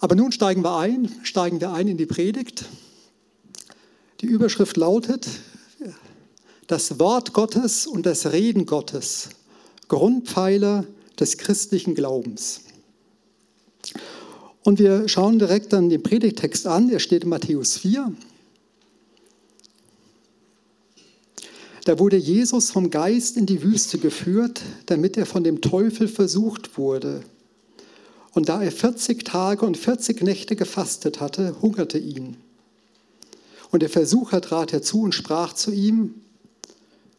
Aber nun steigen wir ein, steigen wir ein in die Predigt. Die Überschrift lautet, das Wort Gottes und das Reden Gottes, Grundpfeiler des christlichen Glaubens. Und wir schauen direkt dann den Predigtext an, der steht in Matthäus 4. Da wurde Jesus vom Geist in die Wüste geführt, damit er von dem Teufel versucht wurde. Und da er 40 Tage und 40 Nächte gefastet hatte, hungerte ihn. Und der Versucher trat herzu und sprach zu ihm,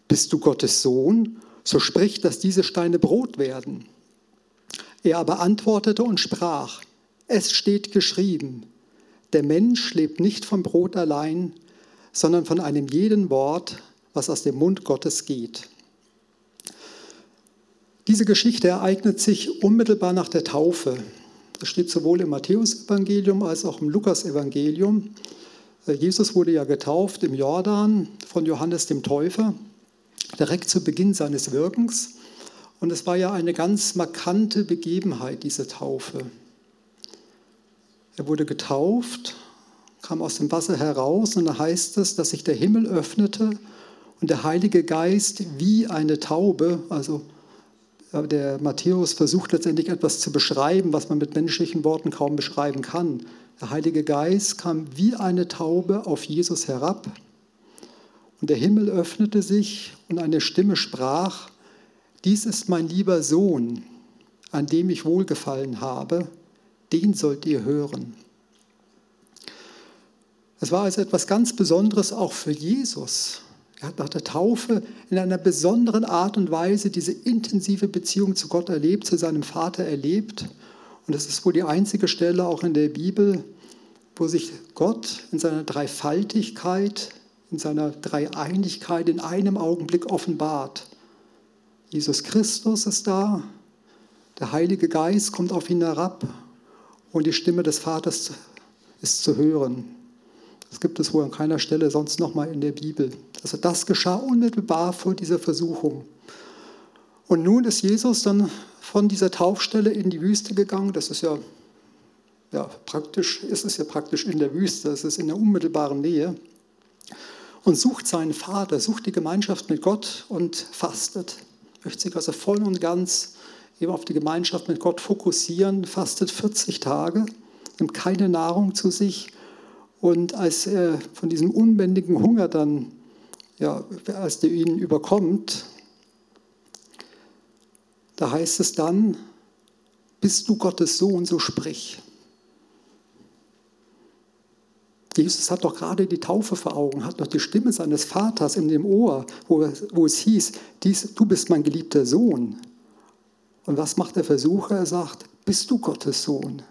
Bist du Gottes Sohn? So sprich, dass diese Steine Brot werden. Er aber antwortete und sprach, Es steht geschrieben, der Mensch lebt nicht vom Brot allein, sondern von einem jeden Wort, was aus dem Mund Gottes geht. Diese Geschichte ereignet sich unmittelbar nach der Taufe. Das steht sowohl im Matthäusevangelium als auch im Lukasevangelium. Äh, Jesus wurde ja getauft im Jordan von Johannes dem Täufer, direkt zu Beginn seines Wirkens. Und es war ja eine ganz markante Begebenheit, diese Taufe. Er wurde getauft, kam aus dem Wasser heraus und da heißt es, dass sich der Himmel öffnete und der Heilige Geist wie eine Taube, also der Matthäus versucht letztendlich etwas zu beschreiben, was man mit menschlichen Worten kaum beschreiben kann. Der Heilige Geist kam wie eine Taube auf Jesus herab und der Himmel öffnete sich und eine Stimme sprach, dies ist mein lieber Sohn, an dem ich wohlgefallen habe, den sollt ihr hören. Es war also etwas ganz Besonderes auch für Jesus, er hat nach der Taufe in einer besonderen Art und Weise diese intensive Beziehung zu Gott erlebt, zu seinem Vater erlebt. Und das ist wohl die einzige Stelle auch in der Bibel, wo sich Gott in seiner Dreifaltigkeit, in seiner Dreieinigkeit in einem Augenblick offenbart. Jesus Christus ist da, der Heilige Geist kommt auf ihn herab und die Stimme des Vaters ist zu hören. Das gibt es wohl an keiner Stelle sonst nochmal in der Bibel. Also das geschah unmittelbar vor dieser Versuchung. Und nun ist Jesus dann von dieser Taufstelle in die Wüste gegangen. Das ist ja, ja praktisch, ist es ja praktisch in der Wüste, es ist in der unmittelbaren Nähe. Und sucht seinen Vater, sucht die Gemeinschaft mit Gott und fastet. Möchte sich also voll und ganz eben auf die Gemeinschaft mit Gott fokussieren, fastet 40 Tage, nimmt keine Nahrung zu sich und als er von diesem unbändigen Hunger dann, ja, als der ihn überkommt, da heißt es dann, bist du Gottes Sohn, so sprich. Jesus hat doch gerade die Taufe vor Augen, hat doch die Stimme seines Vaters in dem Ohr, wo, wo es hieß, dies, du bist mein geliebter Sohn. Und was macht der Versucher? Er sagt, bist du Gottes Sohn?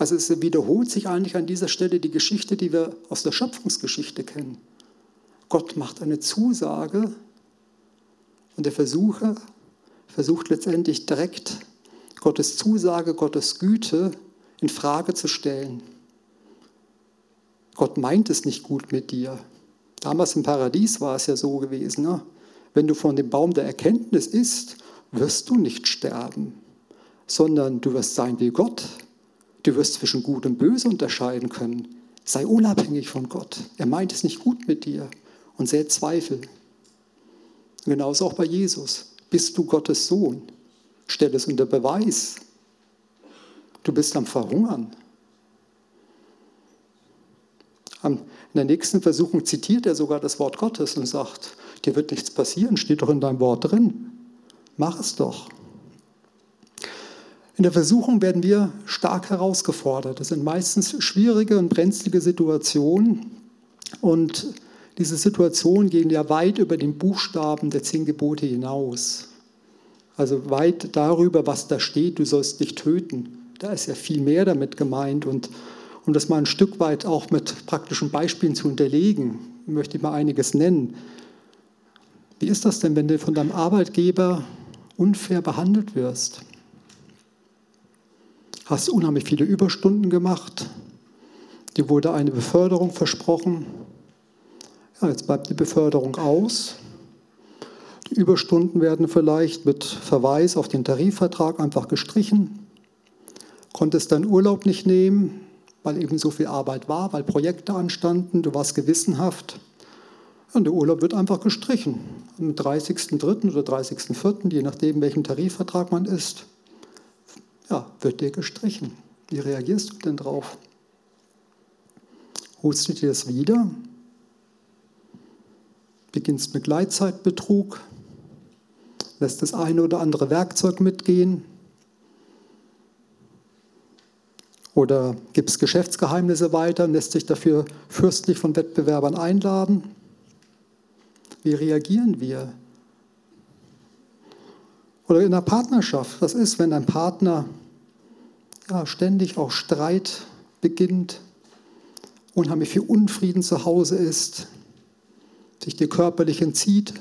Also es wiederholt sich eigentlich an dieser Stelle die Geschichte, die wir aus der Schöpfungsgeschichte kennen. Gott macht eine Zusage und der Versucher versucht letztendlich direkt Gottes Zusage, Gottes Güte in Frage zu stellen. Gott meint es nicht gut mit dir. Damals im Paradies war es ja so gewesen. Ne? Wenn du von dem Baum der Erkenntnis isst, wirst du nicht sterben, sondern du wirst sein wie Gott. Du wirst zwischen Gut und Böse unterscheiden können. Sei unabhängig von Gott. Er meint es nicht gut mit dir und sähe Zweifel. genauso auch bei Jesus. Bist du Gottes Sohn? Stell es unter Beweis. Du bist am Verhungern. In der nächsten Versuchung zitiert er sogar das Wort Gottes und sagt, dir wird nichts passieren, steht doch in deinem Wort drin. Mach es doch. In der Versuchung werden wir stark herausgefordert. Das sind meistens schwierige und brenzlige Situationen. Und diese Situationen gehen ja weit über den Buchstaben der zehn Gebote hinaus. Also weit darüber, was da steht, du sollst dich töten. Da ist ja viel mehr damit gemeint. Und um das mal ein Stück weit auch mit praktischen Beispielen zu unterlegen, möchte ich mal einiges nennen. Wie ist das denn, wenn du von deinem Arbeitgeber unfair behandelt wirst? Hast unheimlich viele Überstunden gemacht, dir wurde eine Beförderung versprochen. Ja, jetzt bleibt die Beförderung aus. Überstunden werden vielleicht mit Verweis auf den Tarifvertrag einfach gestrichen. Konntest deinen Urlaub nicht nehmen, weil eben so viel Arbeit war, weil Projekte anstanden, du warst gewissenhaft. Und der Urlaub wird einfach gestrichen. Am 30.03. oder 30.04., je nachdem, welchem Tarifvertrag man ist, ja, wird dir gestrichen. Wie reagierst du denn drauf? Holst du dir das wieder? Beginnst mit Gleitzeitbetrug? Lässt das eine oder andere Werkzeug mitgehen? Oder gibt es Geschäftsgeheimnisse weiter und lässt sich dafür fürstlich von Wettbewerbern einladen? Wie reagieren wir? Oder in der Partnerschaft, was ist, wenn ein Partner ja, ständig auch Streit beginnt, unheimlich viel Unfrieden zu Hause ist, sich dir körperlich entzieht?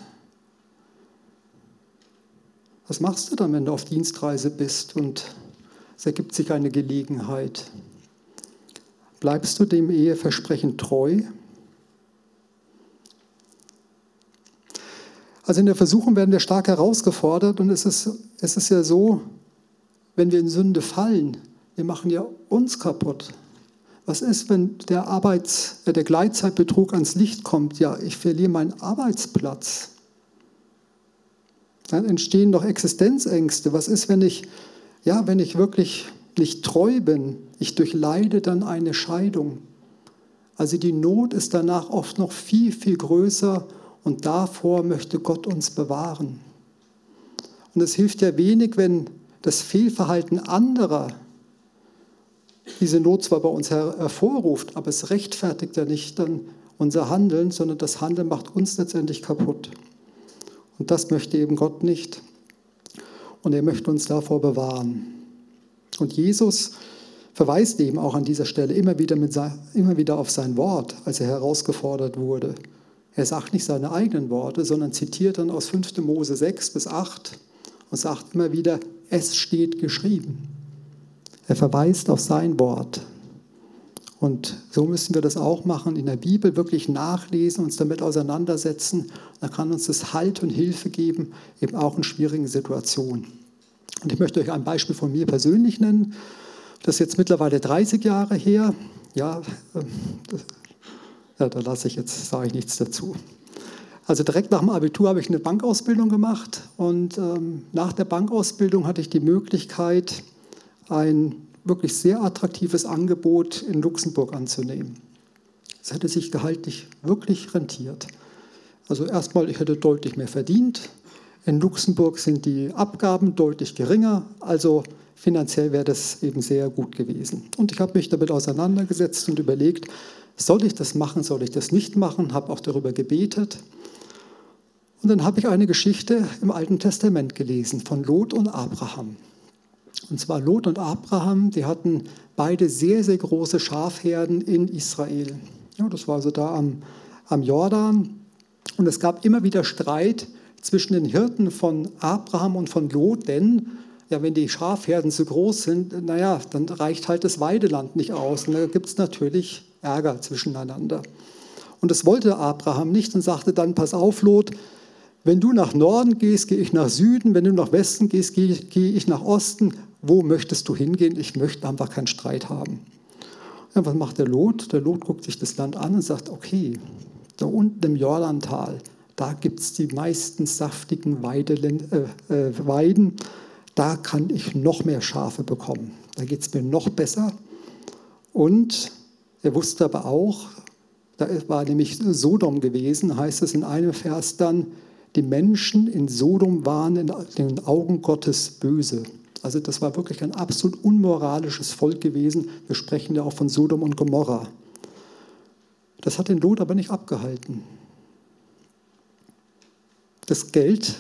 Was machst du dann, wenn du auf Dienstreise bist und es ergibt sich eine Gelegenheit? Bleibst du dem Eheversprechen treu? Also in der Versuchung werden wir stark herausgefordert und es ist, es ist ja so, wenn wir in Sünde fallen, wir machen ja uns kaputt. Was ist, wenn der, Arbeits-, äh, der Gleitzeitbetrug ans Licht kommt? Ja, ich verliere meinen Arbeitsplatz. Dann entstehen doch Existenzängste. Was ist, wenn ich, ja, wenn ich wirklich nicht treu bin? Ich durchleide dann eine Scheidung. Also die Not ist danach oft noch viel, viel größer und davor möchte Gott uns bewahren. Und es hilft ja wenig, wenn das Fehlverhalten anderer diese Not zwar bei uns her hervorruft, aber es rechtfertigt ja nicht dann unser Handeln, sondern das Handeln macht uns letztendlich kaputt. Und das möchte eben Gott nicht. Und er möchte uns davor bewahren. Und Jesus verweist eben auch an dieser Stelle immer wieder, mit, immer wieder auf sein Wort, als er herausgefordert wurde. Er sagt nicht seine eigenen Worte, sondern zitiert dann aus 5. Mose 6 bis 8 und sagt immer wieder, es steht geschrieben. Er verweist auf sein Wort. Und so müssen wir das auch machen, in der Bibel wirklich nachlesen, uns damit auseinandersetzen. Da kann uns das Halt und Hilfe geben, eben auch in schwierigen Situationen. Und ich möchte euch ein Beispiel von mir persönlich nennen. Das ist jetzt mittlerweile 30 Jahre her. Ja, ähm, ja da lasse ich jetzt, sage ich nichts dazu. Also direkt nach dem Abitur habe ich eine Bankausbildung gemacht und ähm, nach der Bankausbildung hatte ich die Möglichkeit, ein wirklich sehr attraktives Angebot in Luxemburg anzunehmen. Es hätte sich gehaltlich wirklich rentiert. Also erstmal, ich hätte deutlich mehr verdient. In Luxemburg sind die Abgaben deutlich geringer, also finanziell wäre das eben sehr gut gewesen. Und ich habe mich damit auseinandergesetzt und überlegt, soll ich das machen, soll ich das nicht machen, habe auch darüber gebetet. Und dann habe ich eine Geschichte im Alten Testament gelesen von Lot und Abraham. Und zwar Lot und Abraham, die hatten beide sehr, sehr große Schafherden in Israel. Ja, das war also da am, am Jordan. Und es gab immer wieder Streit zwischen den Hirten von Abraham und von Lot, denn ja, wenn die Schafherden zu groß sind, naja, dann reicht halt das Weideland nicht aus. Und da gibt es natürlich Ärger zwischeneinander. Und das wollte Abraham nicht und sagte dann, pass auf, Lot, wenn du nach Norden gehst, gehe ich nach Süden, wenn du nach Westen gehst, gehe ich nach Osten. Wo möchtest du hingehen? Ich möchte einfach keinen Streit haben. Ja, was macht der Lot? Der Lot guckt sich das Land an und sagt, okay, da unten im Jordantal, da gibt es die meisten saftigen äh, äh, Weiden, da kann ich noch mehr Schafe bekommen. Da geht es mir noch besser. Und er wusste aber auch, da war nämlich Sodom gewesen, heißt es in einem Vers dann, die Menschen in Sodom waren in den Augen Gottes böse. Also das war wirklich ein absolut unmoralisches Volk gewesen. Wir sprechen ja auch von Sodom und Gomorra. Das hat den Lot aber nicht abgehalten. Das Geld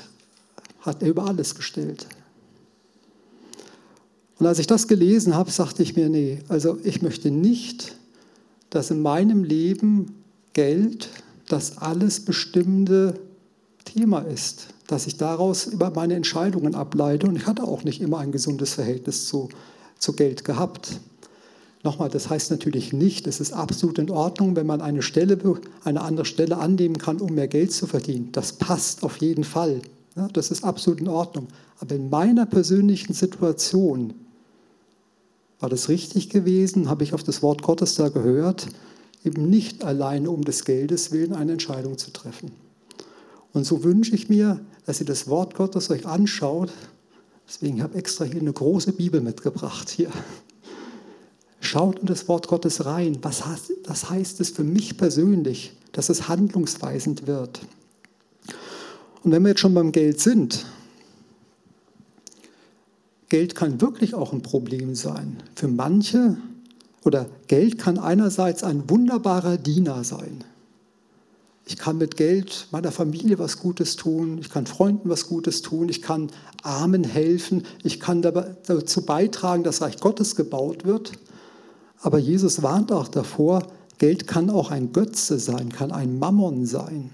hat er über alles gestellt. Und als ich das gelesen habe, sagte ich mir, nee, also ich möchte nicht, dass in meinem Leben Geld das alles bestimmende Thema ist, dass ich daraus über meine Entscheidungen ableite. Und ich hatte auch nicht immer ein gesundes Verhältnis zu, zu Geld gehabt. Nochmal, das heißt natürlich nicht, es ist absolut in Ordnung, wenn man eine, Stelle, eine andere Stelle annehmen kann, um mehr Geld zu verdienen. Das passt auf jeden Fall. Ja, das ist absolut in Ordnung. Aber in meiner persönlichen Situation war das richtig gewesen, habe ich auf das Wort Gottes da gehört, eben nicht alleine um des Geldes willen eine Entscheidung zu treffen. Und so wünsche ich mir, dass ihr das Wort Gottes euch anschaut. Deswegen habe ich extra hier eine große Bibel mitgebracht hier. Schaut in das Wort Gottes rein. Was heißt, was heißt es für mich persönlich, dass es handlungsweisend wird? Und wenn wir jetzt schon beim Geld sind, Geld kann wirklich auch ein Problem sein. Für manche oder Geld kann einerseits ein wunderbarer Diener sein. Ich kann mit Geld meiner Familie was Gutes tun, ich kann Freunden was Gutes tun, ich kann Armen helfen, ich kann dazu beitragen, dass Reich Gottes gebaut wird. Aber Jesus warnt auch davor, Geld kann auch ein Götze sein, kann ein Mammon sein.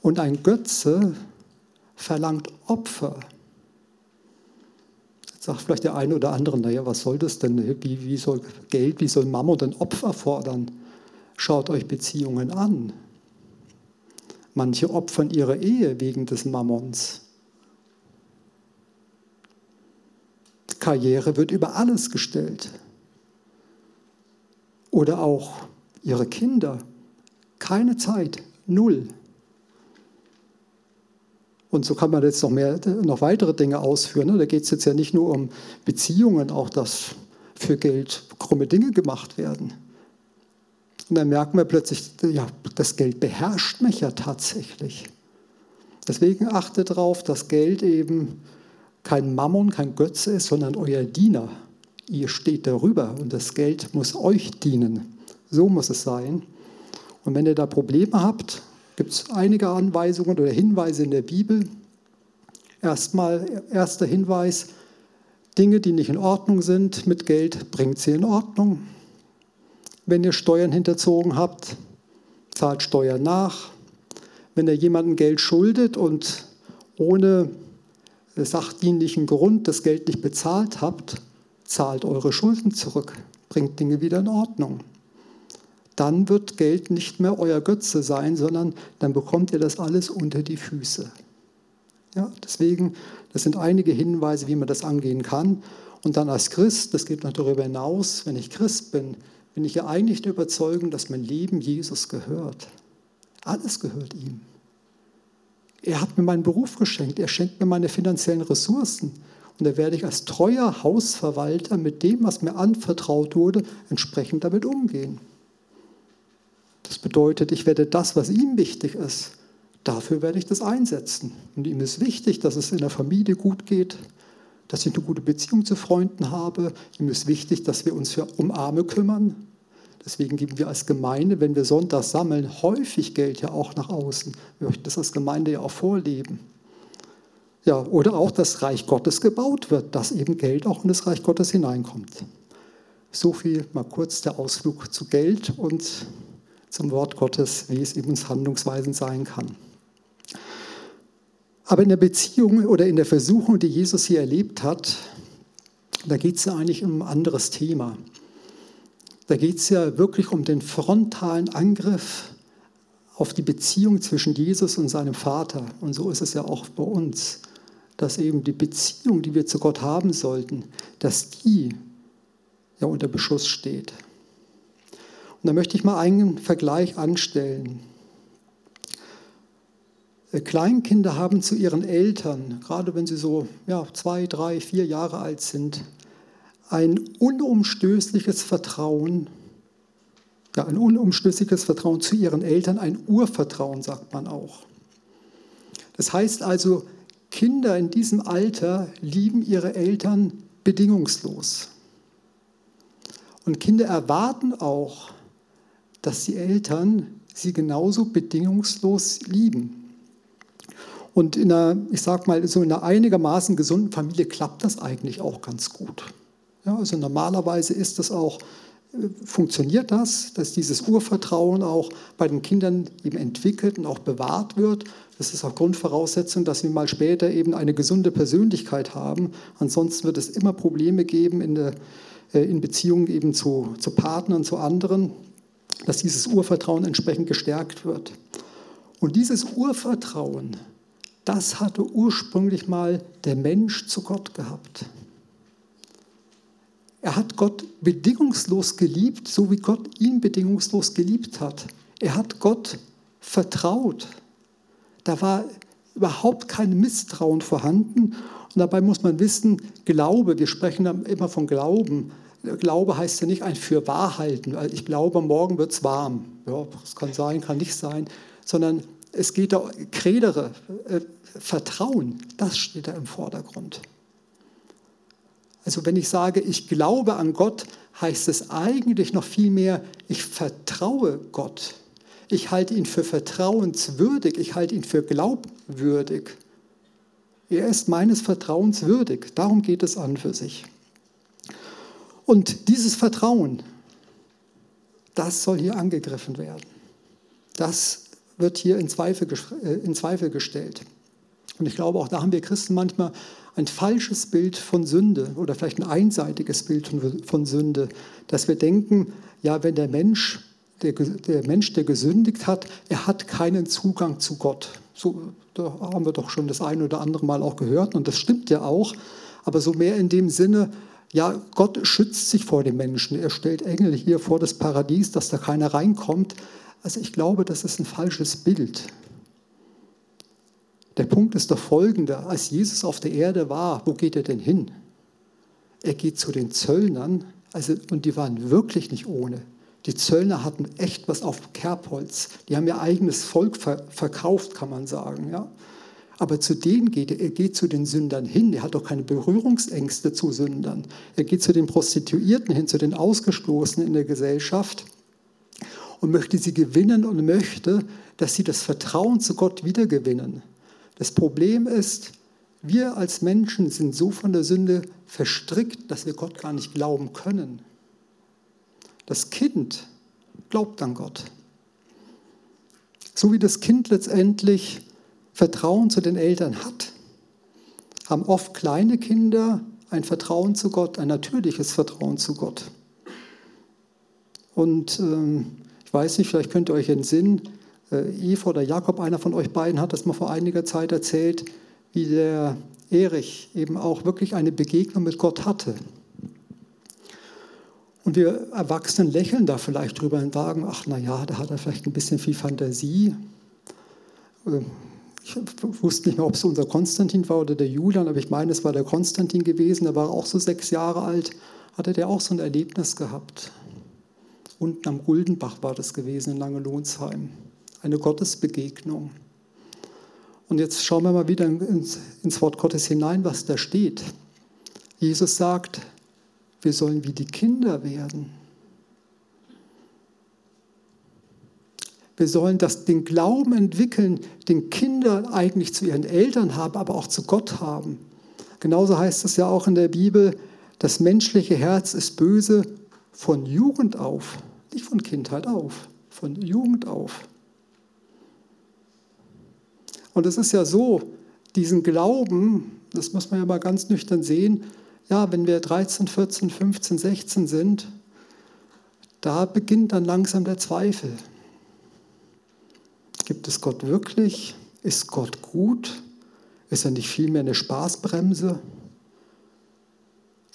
Und ein Götze verlangt Opfer. Jetzt sagt vielleicht der eine oder andere, naja, was soll das denn? Wie, wie soll Geld, wie soll Mammon denn Opfer fordern? Schaut euch Beziehungen an. Manche opfern ihre Ehe wegen des Mammons. Karriere wird über alles gestellt. Oder auch ihre Kinder. Keine Zeit, null. Und so kann man jetzt noch, mehr, noch weitere Dinge ausführen. Ne? Da geht es jetzt ja nicht nur um Beziehungen, auch dass für Geld krumme Dinge gemacht werden. Und dann merken wir plötzlich, ja, das Geld beherrscht mich ja tatsächlich. Deswegen achtet darauf, dass Geld eben kein Mammon, kein Götze ist, sondern euer Diener. Ihr steht darüber und das Geld muss euch dienen. So muss es sein. Und wenn ihr da Probleme habt, gibt es einige Anweisungen oder Hinweise in der Bibel. Erstmal, erster Hinweis, Dinge, die nicht in Ordnung sind mit Geld, bringt sie in Ordnung. Wenn ihr Steuern hinterzogen habt, zahlt Steuern nach. Wenn ihr jemandem Geld schuldet und ohne sachdienlichen Grund das Geld nicht bezahlt habt, zahlt eure Schulden zurück, bringt Dinge wieder in Ordnung dann wird Geld nicht mehr euer Götze sein, sondern dann bekommt ihr das alles unter die Füße. Ja, deswegen, das sind einige Hinweise, wie man das angehen kann. Und dann als Christ, das geht noch darüber hinaus, wenn ich Christ bin, bin ich ja eigentlich der Überzeugung, dass mein Leben Jesus gehört. Alles gehört ihm. Er hat mir meinen Beruf geschenkt, er schenkt mir meine finanziellen Ressourcen. Und da werde ich als treuer Hausverwalter mit dem, was mir anvertraut wurde, entsprechend damit umgehen. Das bedeutet, ich werde das, was ihm wichtig ist, dafür werde ich das einsetzen. Und ihm ist wichtig, dass es in der Familie gut geht, dass ich eine gute Beziehung zu Freunden habe. Ihm ist wichtig, dass wir uns für, um Arme kümmern. Deswegen geben wir als Gemeinde, wenn wir Sonntag sammeln, häufig Geld ja auch nach außen. Wir möchten das als Gemeinde ja auch vorleben. Ja, oder auch das Reich Gottes gebaut wird, dass eben Geld auch in das Reich Gottes hineinkommt. So viel mal kurz der Ausflug zu Geld und zum Wort Gottes, wie es eben uns handlungsweisend sein kann. Aber in der Beziehung oder in der Versuchung, die Jesus hier erlebt hat, da geht es ja eigentlich um ein anderes Thema. Da geht es ja wirklich um den frontalen Angriff auf die Beziehung zwischen Jesus und seinem Vater. Und so ist es ja auch bei uns, dass eben die Beziehung, die wir zu Gott haben sollten, dass die ja unter Beschuss steht. Und da möchte ich mal einen Vergleich anstellen. Äh, Kleinkinder haben zu ihren Eltern, gerade wenn sie so ja, zwei, drei, vier Jahre alt sind, ein unumstößliches Vertrauen, ja, ein unumstößliches Vertrauen zu ihren Eltern, ein Urvertrauen, sagt man auch. Das heißt also, Kinder in diesem Alter lieben ihre Eltern bedingungslos. Und Kinder erwarten auch, dass die Eltern sie genauso bedingungslos lieben. Und in einer, ich sag mal, so in einer einigermaßen gesunden Familie klappt das eigentlich auch ganz gut. Ja, also normalerweise ist das auch, äh, funktioniert das, dass dieses Urvertrauen auch bei den Kindern eben entwickelt und auch bewahrt wird. Das ist auch Grundvoraussetzung, dass wir mal später eben eine gesunde Persönlichkeit haben. Ansonsten wird es immer Probleme geben in, der, äh, in Beziehungen eben zu, zu Partnern, zu anderen dass dieses Urvertrauen entsprechend gestärkt wird. Und dieses Urvertrauen, das hatte ursprünglich mal der Mensch zu Gott gehabt. Er hat Gott bedingungslos geliebt, so wie Gott ihn bedingungslos geliebt hat. Er hat Gott vertraut. Da war überhaupt kein Misstrauen vorhanden. Und dabei muss man wissen, Glaube, wir sprechen immer von Glauben. Glaube heißt ja nicht ein Fürwahrhalten. Ich glaube, morgen wird es warm. Ja, das kann sein, kann nicht sein. Sondern es geht da, Kredere, äh, Vertrauen, das steht da im Vordergrund. Also wenn ich sage, ich glaube an Gott, heißt es eigentlich noch viel mehr, ich vertraue Gott. Ich halte ihn für vertrauenswürdig, ich halte ihn für glaubwürdig. Er ist meines Vertrauens würdig. Darum geht es an für sich. Und dieses Vertrauen, das soll hier angegriffen werden. Das wird hier in Zweifel, äh, in Zweifel gestellt. Und ich glaube, auch da haben wir Christen manchmal ein falsches Bild von Sünde oder vielleicht ein einseitiges Bild von Sünde, dass wir denken, ja, wenn der Mensch, der, der Mensch, der gesündigt hat, er hat keinen Zugang zu Gott. So, da haben wir doch schon das eine oder andere Mal auch gehört und das stimmt ja auch, aber so mehr in dem Sinne, ja, Gott schützt sich vor dem Menschen. Er stellt Engel hier vor das Paradies, dass da keiner reinkommt. Also ich glaube, das ist ein falsches Bild. Der Punkt ist doch folgender. Als Jesus auf der Erde war, wo geht er denn hin? Er geht zu den Zöllnern, also, und die waren wirklich nicht ohne. Die Zöllner hatten echt was auf Kerbholz. Die haben ihr eigenes Volk ver verkauft, kann man sagen. Ja? Aber zu denen geht er. Er geht zu den Sündern hin. Er hat doch keine Berührungsängste zu Sündern. Er geht zu den Prostituierten hin, zu den Ausgestoßenen in der Gesellschaft und möchte sie gewinnen und möchte, dass sie das Vertrauen zu Gott wiedergewinnen. Das Problem ist, wir als Menschen sind so von der Sünde verstrickt, dass wir Gott gar nicht glauben können. Das Kind glaubt an Gott. So wie das Kind letztendlich Vertrauen zu den Eltern hat, haben oft kleine Kinder ein Vertrauen zu Gott, ein natürliches Vertrauen zu Gott. Und ähm, ich weiß nicht, vielleicht könnt ihr euch entsinnen, äh, Eva oder Jakob, einer von euch beiden, hat das mal vor einiger Zeit erzählt, wie der Erich eben auch wirklich eine Begegnung mit Gott hatte. Und wir Erwachsenen lächeln da vielleicht drüber und sagen, ach na ja, da hat er vielleicht ein bisschen viel Fantasie. Äh, ich wusste nicht mehr, ob es unser Konstantin war oder der Julian, aber ich meine, es war der Konstantin gewesen, der war auch so sechs Jahre alt, hatte der auch so ein Erlebnis gehabt. Unten am Guldenbach war das gewesen in Langelohnsheim eine Gottesbegegnung. Und jetzt schauen wir mal wieder ins, ins Wort Gottes hinein, was da steht. Jesus sagt, wir sollen wie die Kinder werden. Wir sollen das, den Glauben entwickeln, den Kinder eigentlich zu ihren Eltern haben, aber auch zu Gott haben. Genauso heißt es ja auch in der Bibel, das menschliche Herz ist böse von Jugend auf, nicht von Kindheit auf, von Jugend auf. Und es ist ja so, diesen Glauben, das muss man ja mal ganz nüchtern sehen, ja, wenn wir 13, 14, 15, 16 sind, da beginnt dann langsam der Zweifel. Gibt es Gott wirklich? Ist Gott gut? Ist er nicht vielmehr eine Spaßbremse,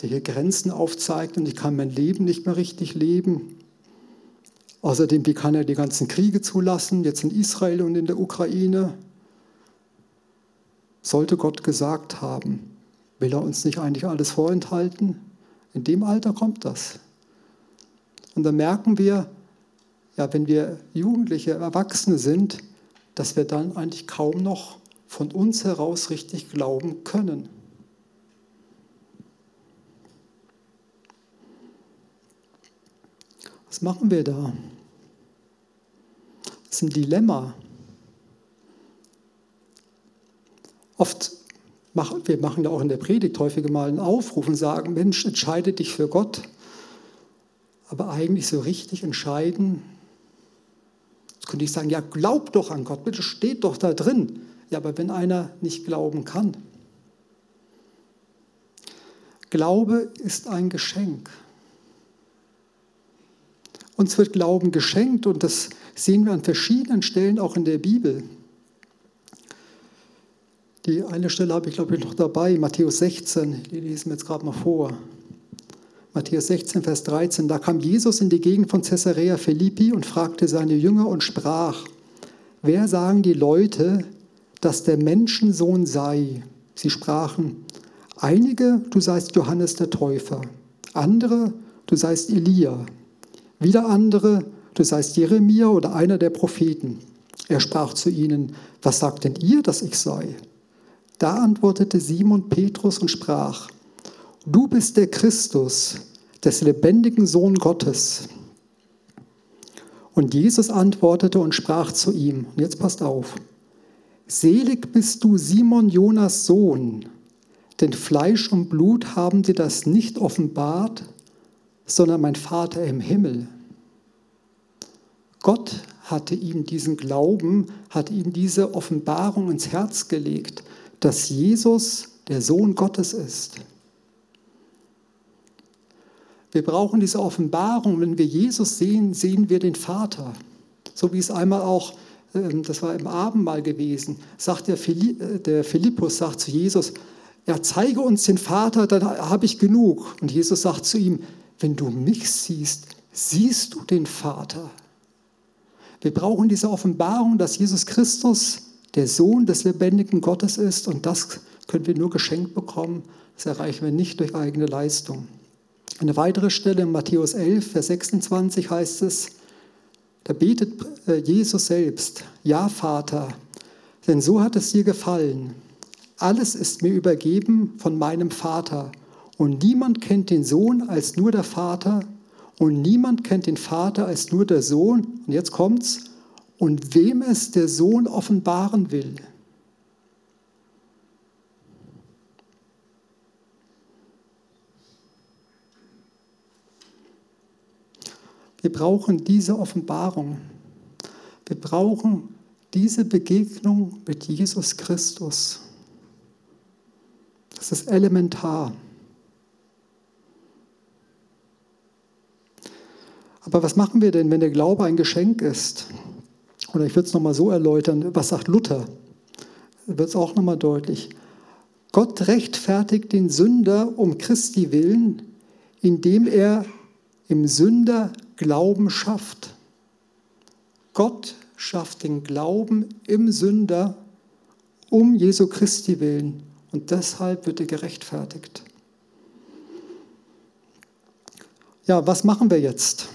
der hier Grenzen aufzeigt und ich kann mein Leben nicht mehr richtig leben? Außerdem, wie kann er die ganzen Kriege zulassen, jetzt in Israel und in der Ukraine? Sollte Gott gesagt haben, will er uns nicht eigentlich alles vorenthalten? In dem Alter kommt das. Und dann merken wir, ja, wenn wir Jugendliche, Erwachsene sind, dass wir dann eigentlich kaum noch von uns heraus richtig glauben können. Was machen wir da? Das ist ein Dilemma. Oft machen wir machen da auch in der Predigt häufig mal einen Aufruf und sagen, Mensch, entscheide dich für Gott. Aber eigentlich so richtig entscheiden, jetzt könnte ich sagen, ja, glaub doch an Gott, bitte steht doch da drin. Ja, aber wenn einer nicht glauben kann. Glaube ist ein Geschenk. Uns wird Glauben geschenkt und das sehen wir an verschiedenen Stellen auch in der Bibel. Die eine Stelle habe ich, glaube ich, noch dabei, Matthäus 16, die lesen wir jetzt gerade mal vor. Matthäus 16, Vers 13. Da kam Jesus in die Gegend von Caesarea Philippi und fragte seine Jünger und sprach, wer sagen die Leute, dass der Menschensohn sei? Sie sprachen, einige, du seist Johannes der Täufer, andere, du seist Elia, wieder andere, du seist Jeremia oder einer der Propheten. Er sprach zu ihnen, was sagt denn ihr, dass ich sei? Da antwortete Simon Petrus und sprach, du bist der Christus, des lebendigen Sohn Gottes. Und Jesus antwortete und sprach zu ihm, und jetzt passt auf, Selig bist du, Simon Jonas Sohn, denn Fleisch und Blut haben dir das nicht offenbart, sondern mein Vater im Himmel. Gott hatte ihm diesen Glauben, hat ihm diese Offenbarung ins Herz gelegt, dass Jesus der Sohn Gottes ist. Wir brauchen diese Offenbarung. Wenn wir Jesus sehen, sehen wir den Vater. So wie es einmal auch, ähm, das war im Abendmahl gewesen, sagt der, äh, der Philippus sagt zu Jesus, ja, zeige uns den Vater, dann habe ich genug. Und Jesus sagt zu ihm, wenn du mich siehst, siehst du den Vater. Wir brauchen diese Offenbarung, dass Jesus Christus der Sohn des lebendigen Gottes ist und das können wir nur geschenkt bekommen. Das erreichen wir nicht durch eigene Leistung. Eine weitere Stelle in Matthäus 11, Vers 26 heißt es, da betet äh, Jesus selbst, ja Vater, denn so hat es dir gefallen. Alles ist mir übergeben von meinem Vater und niemand kennt den Sohn als nur der Vater und niemand kennt den Vater als nur der Sohn. Und jetzt kommt's, und wem es der Sohn offenbaren will. Wir brauchen diese Offenbarung. Wir brauchen diese Begegnung mit Jesus Christus. Das ist elementar. Aber was machen wir denn, wenn der Glaube ein Geschenk ist? Oder ich würde es nochmal so erläutern, was sagt Luther? Wird es auch nochmal deutlich. Gott rechtfertigt den Sünder um Christi willen, indem er im Sünder Glauben schafft. Gott schafft den Glauben im Sünder um Jesu Christi willen und deshalb wird er gerechtfertigt. Ja, was machen wir jetzt?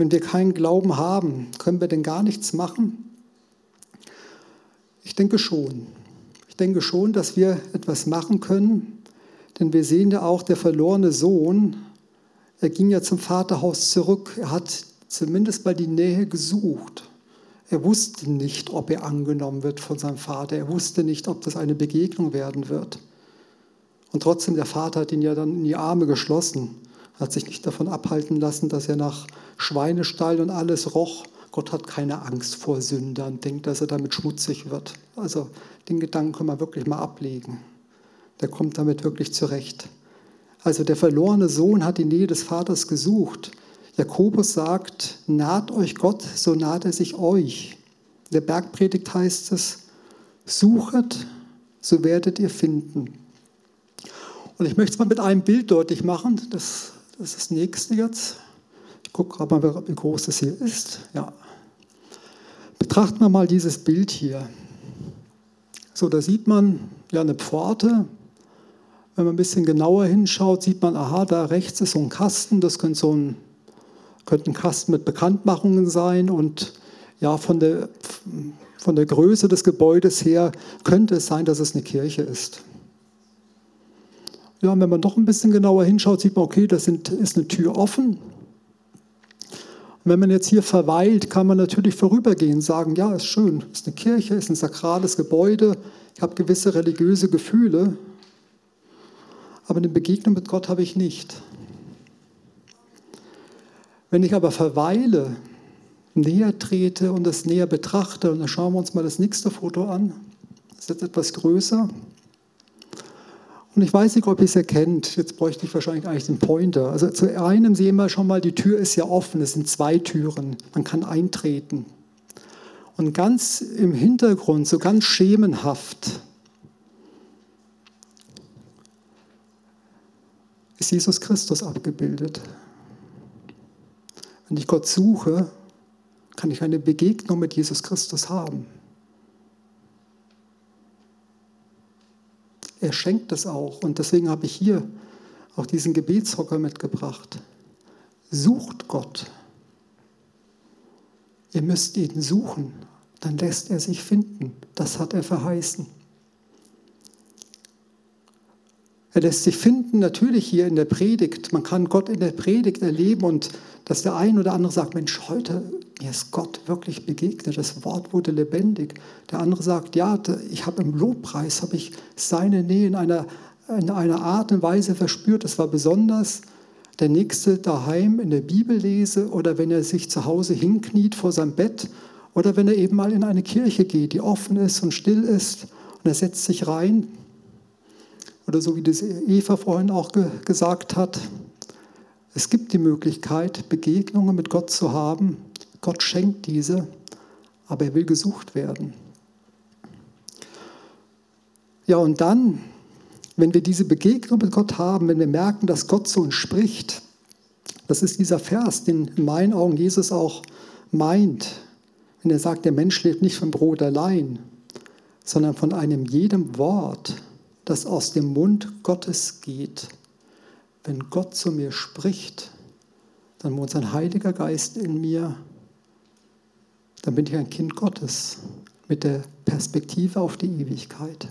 Wenn wir keinen Glauben haben, können wir denn gar nichts machen? Ich denke schon. Ich denke schon, dass wir etwas machen können, denn wir sehen ja auch, der verlorene Sohn er ging ja zum Vaterhaus zurück. Er hat zumindest mal die Nähe gesucht. Er wusste nicht, ob er angenommen wird von seinem Vater. Er wusste nicht, ob das eine Begegnung werden wird. Und trotzdem, der Vater hat ihn ja dann in die Arme geschlossen, hat sich nicht davon abhalten lassen, dass er nach Schweinestall und alles roch. Gott hat keine Angst vor Sündern, denkt, dass er damit schmutzig wird. Also den Gedanken können wir wirklich mal ablegen. Der kommt damit wirklich zurecht. Also der verlorene Sohn hat die Nähe des Vaters gesucht. Jakobus sagt, naht euch Gott, so naht er sich euch. In der Bergpredigt heißt es, suchet, so werdet ihr finden. Und ich möchte es mal mit einem Bild deutlich machen. Das, das ist das nächste jetzt. Ich gucke gerade mal, wie groß das hier ist. Ja. Betrachten wir mal dieses Bild hier. So, da sieht man ja eine Pforte, wenn man ein bisschen genauer hinschaut, sieht man, aha, da rechts ist so ein Kasten, das könnte so ein, könnte ein Kasten mit Bekanntmachungen sein und ja, von der, von der Größe des Gebäudes her könnte es sein, dass es eine Kirche ist. Ja, und wenn man doch ein bisschen genauer hinschaut, sieht man, okay, da ist eine Tür offen. Und wenn man jetzt hier verweilt, kann man natürlich vorübergehen und sagen, ja, ist schön, ist eine Kirche, ist ein sakrales Gebäude, ich habe gewisse religiöse Gefühle, aber eine Begegnung mit Gott habe ich nicht. Wenn ich aber verweile, näher trete und das näher betrachte, und dann schauen wir uns mal das nächste Foto an, das ist jetzt etwas größer. Und ich weiß nicht, ob ihr es erkennt. Jetzt bräuchte ich wahrscheinlich eigentlich den Pointer. Also zu einem sehen wir schon mal, die Tür ist ja offen. Es sind zwei Türen. Man kann eintreten. Und ganz im Hintergrund, so ganz schemenhaft, ist Jesus Christus abgebildet. Wenn ich Gott suche, kann ich eine Begegnung mit Jesus Christus haben. Er schenkt es auch und deswegen habe ich hier auch diesen Gebetshocker mitgebracht. Sucht Gott. Ihr müsst ihn suchen, dann lässt er sich finden. Das hat er verheißen. Er lässt sich finden, natürlich hier in der Predigt. Man kann Gott in der Predigt erleben und dass der ein oder andere sagt, Mensch, heute mir ist Gott wirklich begegnet, das Wort wurde lebendig. Der andere sagt, ja, ich habe im Lobpreis, habe ich seine Nähe in einer, in einer Art und Weise verspürt, das war besonders. Der nächste daheim in der Bibel lese oder wenn er sich zu Hause hinkniet vor seinem Bett oder wenn er eben mal in eine Kirche geht, die offen ist und still ist und er setzt sich rein oder so wie das Eva vorhin auch ge gesagt hat, es gibt die Möglichkeit, Begegnungen mit Gott zu haben. Gott schenkt diese, aber er will gesucht werden. Ja, und dann, wenn wir diese Begegnung mit Gott haben, wenn wir merken, dass Gott zu uns spricht, das ist dieser Vers, den in meinen Augen Jesus auch meint, wenn er sagt, der Mensch lebt nicht vom Brot allein, sondern von einem jedem Wort, das aus dem Mund Gottes geht. Wenn Gott zu mir spricht, dann wohnt sein Heiliger Geist in mir, dann bin ich ein Kind Gottes mit der Perspektive auf die Ewigkeit.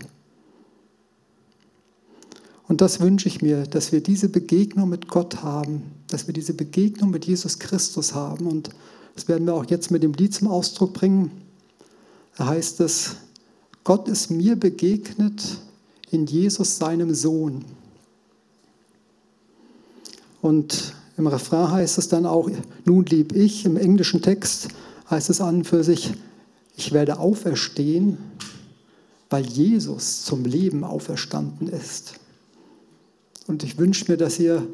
Und das wünsche ich mir, dass wir diese Begegnung mit Gott haben, dass wir diese Begegnung mit Jesus Christus haben. Und das werden wir auch jetzt mit dem Lied zum Ausdruck bringen. Da heißt es, Gott ist mir begegnet in Jesus, seinem Sohn. Und im Refrain heißt es dann auch, nun lieb ich, im englischen Text heißt es an und für sich, ich werde auferstehen, weil Jesus zum Leben auferstanden ist. Und ich wünsche mir, dass ihr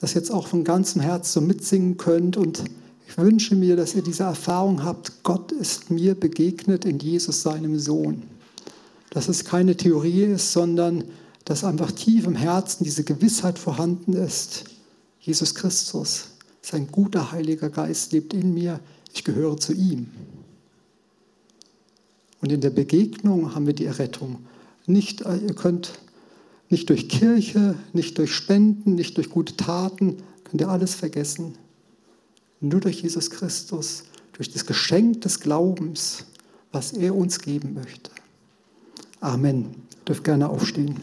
das jetzt auch von ganzem Herzen so mitsingen könnt und ich wünsche mir, dass ihr diese Erfahrung habt, Gott ist mir begegnet in Jesus, seinem Sohn dass es keine Theorie ist, sondern dass einfach tief im Herzen diese Gewissheit vorhanden ist. Jesus Christus, sein guter Heiliger Geist lebt in mir, ich gehöre zu ihm. Und in der Begegnung haben wir die Errettung. Nicht, äh, ihr könnt nicht durch Kirche, nicht durch Spenden, nicht durch gute Taten, könnt ihr alles vergessen. Nur durch Jesus Christus, durch das Geschenk des Glaubens, was er uns geben möchte. Amen. Dürft gerne aufstehen.